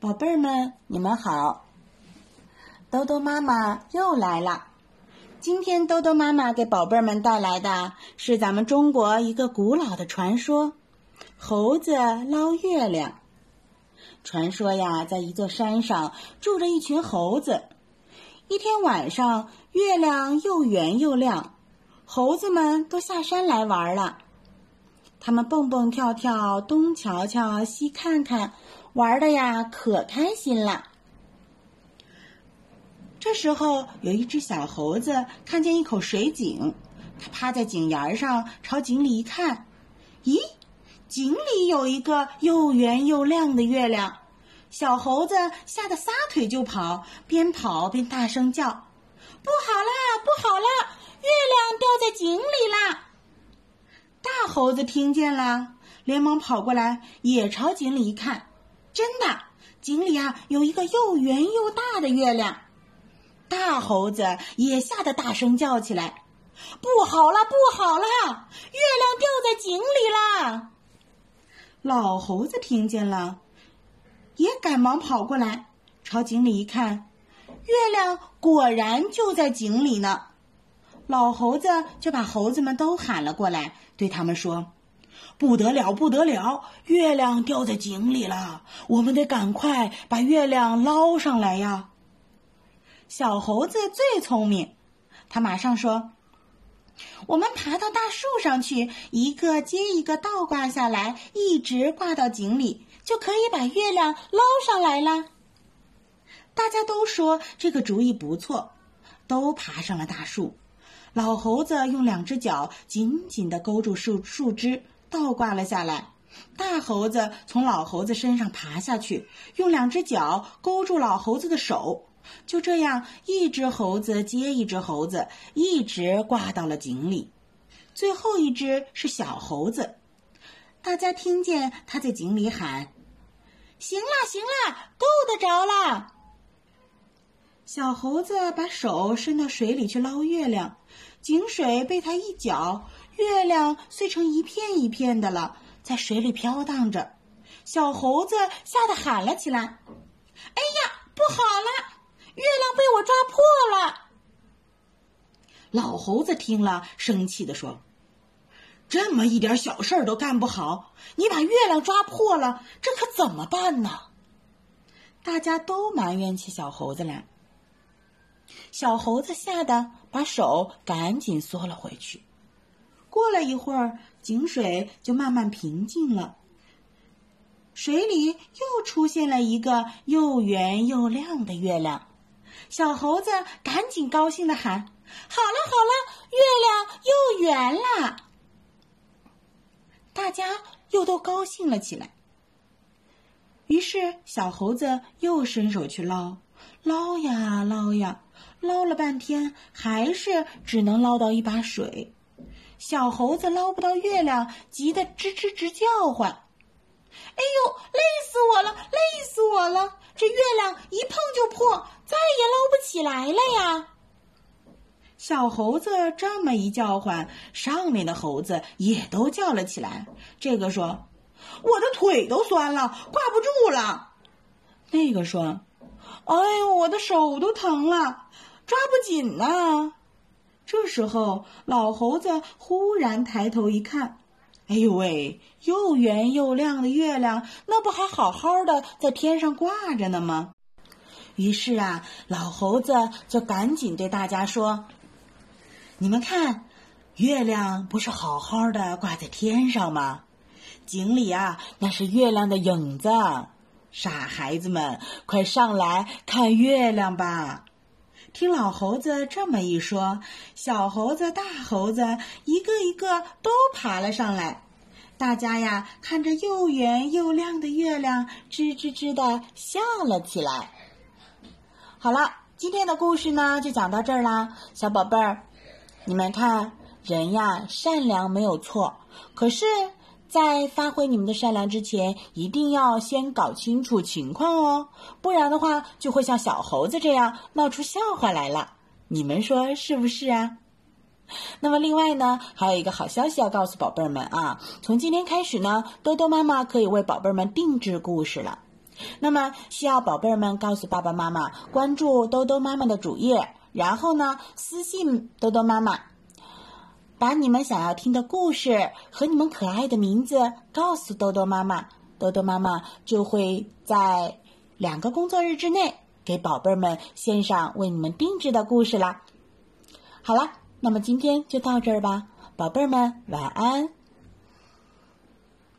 宝贝儿们，你们好！兜兜妈妈又来了。今天兜兜妈妈给宝贝儿们带来的是咱们中国一个古老的传说——猴子捞月亮。传说呀，在一座山上住着一群猴子。一天晚上，月亮又圆又亮，猴子们都下山来玩了。他们蹦蹦跳跳，东瞧瞧，西看看，玩的呀可开心了。这时候，有一只小猴子看见一口水井，它趴在井沿上，朝井里一看，咦，井里有一个又圆又亮的月亮。小猴子吓得撒腿就跑，边跑边大声叫：“不好啦，不好啦，月亮掉在井里啦！”大猴子听见了，连忙跑过来，也朝井里一看，真的，井里啊有一个又圆又大的月亮。大猴子也吓得大声叫起来：“不好了，不好了，月亮掉在井里啦！”老猴子听见了，也赶忙跑过来，朝井里一看，月亮果然就在井里呢。老猴子就把猴子们都喊了过来，对他们说：“不得了，不得了，月亮掉在井里了，我们得赶快把月亮捞上来呀！”小猴子最聪明，他马上说：“我们爬到大树上去，一个接一个倒挂下来，一直挂到井里，就可以把月亮捞上来了。”大家都说这个主意不错，都爬上了大树。老猴子用两只脚紧紧地勾住树树枝，倒挂了下来。大猴子从老猴子身上爬下去，用两只脚勾住老猴子的手。就这样，一只猴子接一只猴子，一直挂到了井里。最后一只是小猴子，大家听见他在井里喊：“行了，行了，够得着了。”小猴子把手伸到水里去捞月亮，井水被他一搅，月亮碎成一片一片的了，在水里飘荡着。小猴子吓得喊了起来：“哎呀，不好了！月亮被我抓破了！”老猴子听了，生气地说：“这么一点小事都干不好，你把月亮抓破了，这可怎么办呢？”大家都埋怨起小猴子来。小猴子吓得把手赶紧缩了回去。过了一会儿，井水就慢慢平静了，水里又出现了一个又圆又亮的月亮。小猴子赶紧高兴的喊：“好了好了，月亮又圆了！”大家又都高兴了起来。于是，小猴子又伸手去捞，捞呀捞呀。捞了半天，还是只能捞到一把水。小猴子捞不到月亮，急得吱吱吱叫唤：“哎呦，累死我了，累死我了！这月亮一碰就破，再也捞不起来了呀！”小猴子这么一叫唤，上面的猴子也都叫了起来。这个说：“我的腿都酸了，挂不住了。”那个说：“哎呦，我的手都疼了。”抓不紧呢。这时候，老猴子忽然抬头一看，哎呦喂，又圆又亮的月亮，那不还好好的在天上挂着呢吗？于是啊，老猴子就赶紧对大家说：“你们看，月亮不是好好的挂在天上吗？井里啊，那是月亮的影子。傻孩子们，快上来看月亮吧！”听老猴子这么一说，小猴子、大猴子一个一个都爬了上来。大家呀，看着又圆又亮的月亮，吱吱吱的笑了起来。好了，今天的故事呢，就讲到这儿啦，小宝贝儿，你们看，人呀，善良没有错，可是。在发挥你们的善良之前，一定要先搞清楚情况哦，不然的话就会像小猴子这样闹出笑话来了。你们说是不是啊？那么另外呢，还有一个好消息要告诉宝贝儿们啊，从今天开始呢，多多妈妈可以为宝贝儿们定制故事了。那么，需要宝贝儿们告诉爸爸妈妈，关注兜兜妈妈的主页，然后呢，私信兜兜妈妈，把你们想要听的故事和你们可爱的名字告诉豆豆妈妈，豆豆妈妈就会在两个工作日之内给宝贝儿们献上为你们定制的故事啦。好了，那么今天就到这儿吧，宝贝儿们晚安。